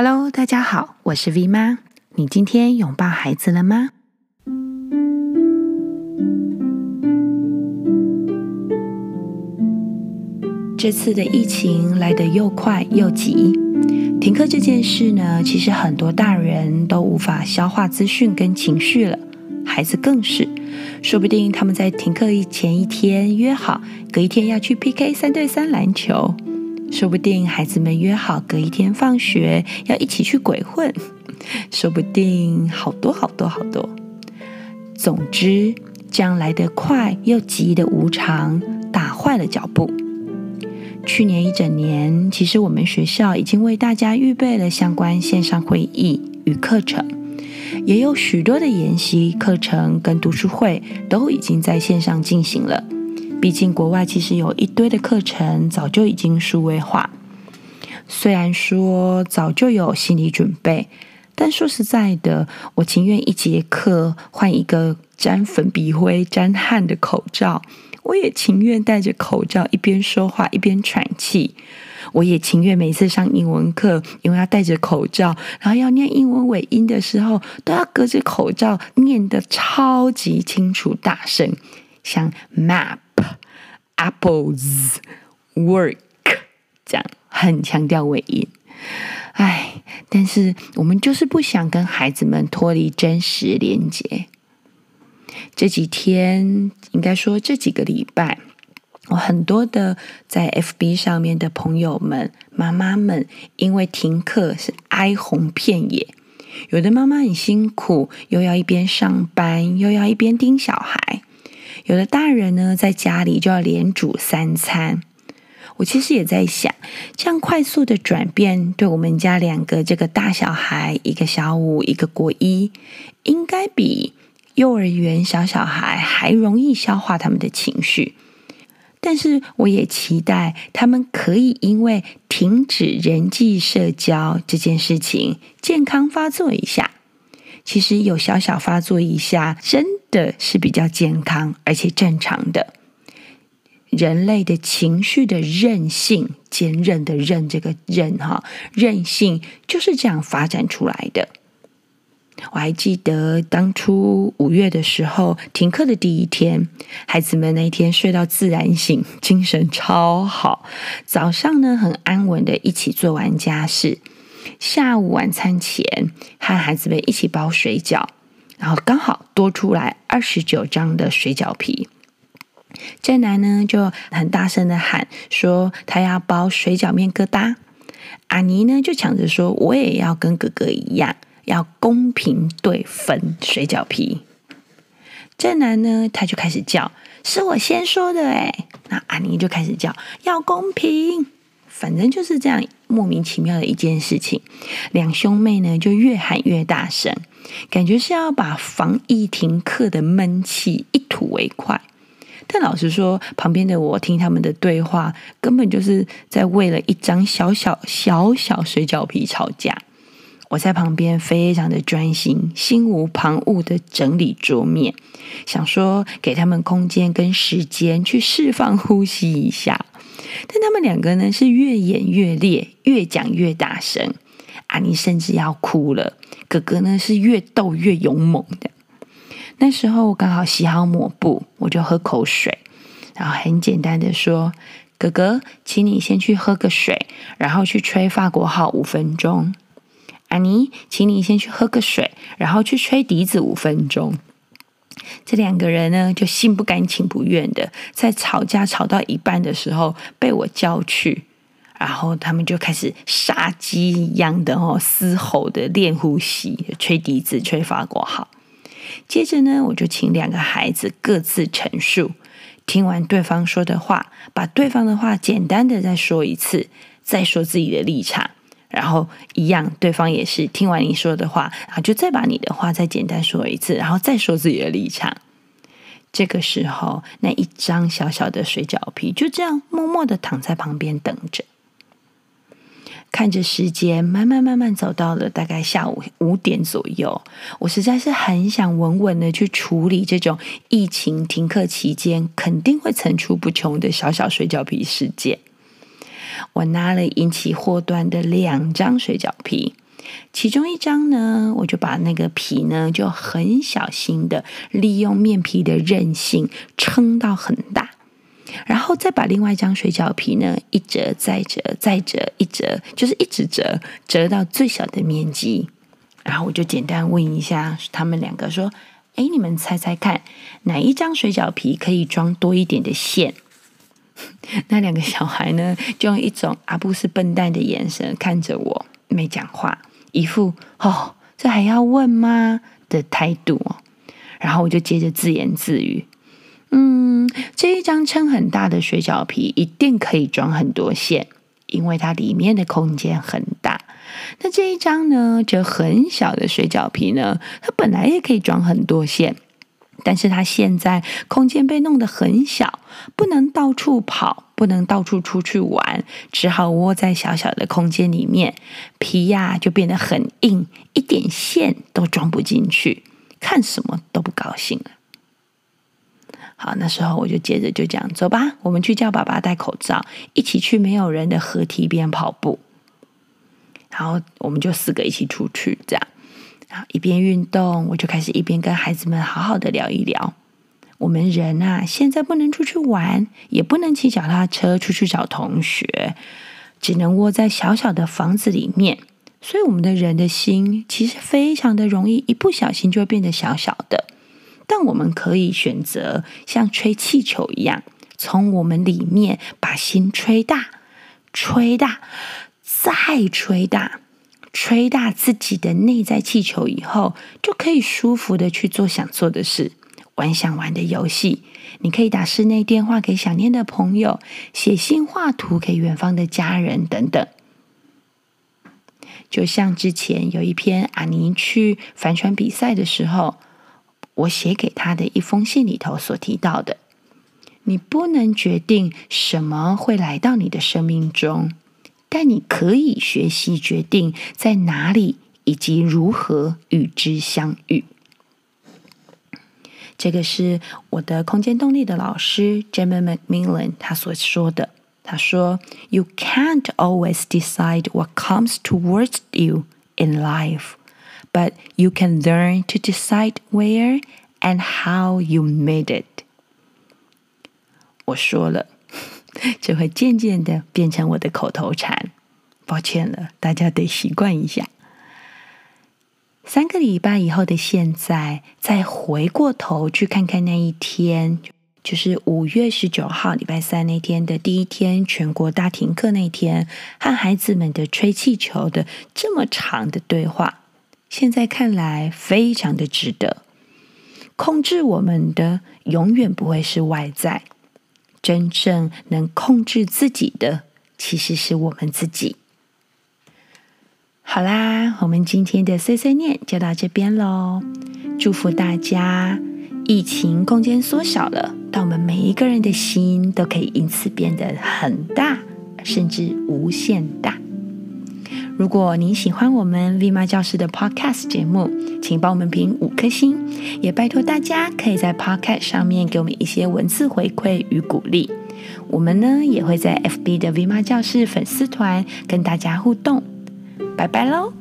Hello，大家好，我是 V 妈。你今天拥抱孩子了吗？这次的疫情来得又快又急，停课这件事呢，其实很多大人都无法消化资讯跟情绪了，孩子更是。说不定他们在停课前一天约好，隔一天要去 PK 三对三篮球；说不定孩子们约好隔一天放学要一起去鬼混；说不定好多好多好多。总之，这样来得快又急的无常，打坏了脚步。去年一整年，其实我们学校已经为大家预备了相关线上会议与课程。也有许多的研习课程跟读书会都已经在线上进行了。毕竟国外其实有一堆的课程早就已经数位化。虽然说早就有心理准备，但说实在的，我情愿一节课换一个沾粉笔灰、沾汗的口罩，我也情愿戴着口罩一边说话一边喘气。我也情愿每次上英文课，因为要戴着口罩，然后要念英文尾音的时候，都要隔着口罩念得超级清楚、大声，像 map、apples、work 这样，很强调尾音。唉，但是我们就是不想跟孩子们脱离真实连接。这几天，应该说这几个礼拜。我很多的在 FB 上面的朋友们、妈妈们，因为停课是哀鸿遍野。有的妈妈很辛苦，又要一边上班，又要一边盯小孩；有的大人呢，在家里就要连煮三餐。我其实也在想，这样快速的转变，对我们家两个这个大小孩，一个小五，一个国一，应该比幼儿园小小孩还容易消化他们的情绪。但是我也期待他们可以因为停止人际社交这件事情健康发作一下。其实有小小发作一下，真的是比较健康而且正常的。人类的情绪的韧性，坚韧的韧，这个韧哈，韧性就是这样发展出来的。我还记得当初五月的时候，停课的第一天，孩子们那一天睡到自然醒，精神超好。早上呢，很安稳的一起做完家事，下午晚餐前和孩子们一起包水饺，然后刚好多出来二十九张的水饺皮。正南呢就很大声的喊说他要包水饺面疙瘩，阿妮呢就抢着说我也要跟哥哥一样。要公平对分水饺皮，正南呢，他就开始叫，是我先说的哎。那阿妮就开始叫，要公平，正就是这样莫名其妙的一件事情。两兄妹呢就越喊越大声，感觉是要把防疫停课的闷气一吐为快。但老实说，旁边的我听他们的对话，根本就是在为了一张小小小小水饺皮吵架。我在旁边非常的专心，心无旁骛的整理桌面，想说给他们空间跟时间去释放呼吸一下。但他们两个呢是越演越烈，越讲越大声。阿妮甚至要哭了，哥哥呢是越斗越勇猛的。那时候我刚好洗好抹布，我就喝口水，然后很简单的说：“哥哥，请你先去喝个水，然后去吹法国号五分钟。”阿妮，请你先去喝个水，然后去吹笛子五分钟。这两个人呢，就心不甘情不愿的，在吵架吵到一半的时候被我叫去，然后他们就开始杀鸡一样的哦，嘶吼的练呼吸，吹笛子，吹法国号。接着呢，我就请两个孩子各自陈述，听完对方说的话，把对方的话简单的再说一次，再说自己的立场。然后一样，对方也是听完你说的话，然后就再把你的话再简单说一次，然后再说自己的立场。这个时候，那一张小小的水饺皮就这样默默的躺在旁边等着，看着时间慢慢慢慢走到了大概下午五点左右。我实在是很想稳稳的去处理这种疫情停课期间肯定会层出不穷的小小水饺皮事件。我拿了引起祸端的两张水饺皮，其中一张呢，我就把那个皮呢，就很小心的利用面皮的韧性撑到很大，然后再把另外一张水饺皮呢，一折再折再折一折，就是一直折，折到最小的面积。然后我就简单问一下他们两个说：“哎，你们猜猜看，哪一张水饺皮可以装多一点的馅？” 那两个小孩呢，就用一种阿布是笨蛋的眼神看着我，没讲话。一副哦，这还要问吗的态度哦，然后我就接着自言自语：“嗯，这一张撑很大的水饺皮一定可以装很多馅，因为它里面的空间很大。那这一张呢，就很小的水饺皮呢，它本来也可以装很多馅。”但是他现在空间被弄得很小，不能到处跑，不能到处出去玩，只好窝在小小的空间里面，皮呀就变得很硬，一点线都装不进去，看什么都不高兴了。好，那时候我就接着就讲，走吧，我们去叫爸爸戴口罩，一起去没有人的河堤边跑步。然后我们就四个一起出去，这样。啊一边运动，我就开始一边跟孩子们好好的聊一聊。我们人啊，现在不能出去玩，也不能骑脚踏车出去找同学，只能窝在小小的房子里面。所以，我们的人的心其实非常的容易，一不小心就会变得小小的。但我们可以选择像吹气球一样，从我们里面把心吹大，吹大，再吹大。吹大自己的内在气球以后，就可以舒服的去做想做的事，玩想玩的游戏。你可以打室内电话给想念的朋友，写信画图给远方的家人等等。就像之前有一篇阿尼去帆船比赛的时候，我写给他的一封信里头所提到的：你不能决定什么会来到你的生命中。但你可以学习决定在哪里以及如何与之相遇。这个是我的空间动力的老师 Gemma McMillan 他所说的。他说：“You can't always decide what comes towards you in life, but you can learn to decide where and how you made it。”我说了。 就会渐渐的变成我的口头禅，抱歉了，大家得习惯一下。三个礼拜以后的现在，再回过头去看看那一天，就是五月十九号礼拜三那天的第一天，全国大停课那天，和孩子们的吹气球的这么长的对话，现在看来非常的值得。控制我们的永远不会是外在。真正能控制自己的，其实是我们自己。好啦，我们今天的碎碎念就到这边喽。祝福大家，疫情空间缩小了，但我们每一个人的心都可以因此变得很大，甚至无限大。如果您喜欢我们 V 妈教室的 Podcast 节目，请帮我们评五颗星，也拜托大家可以在 Podcast 上面给我们一些文字回馈与鼓励。我们呢也会在 FB 的 V 妈教室粉丝团跟大家互动。拜拜喽！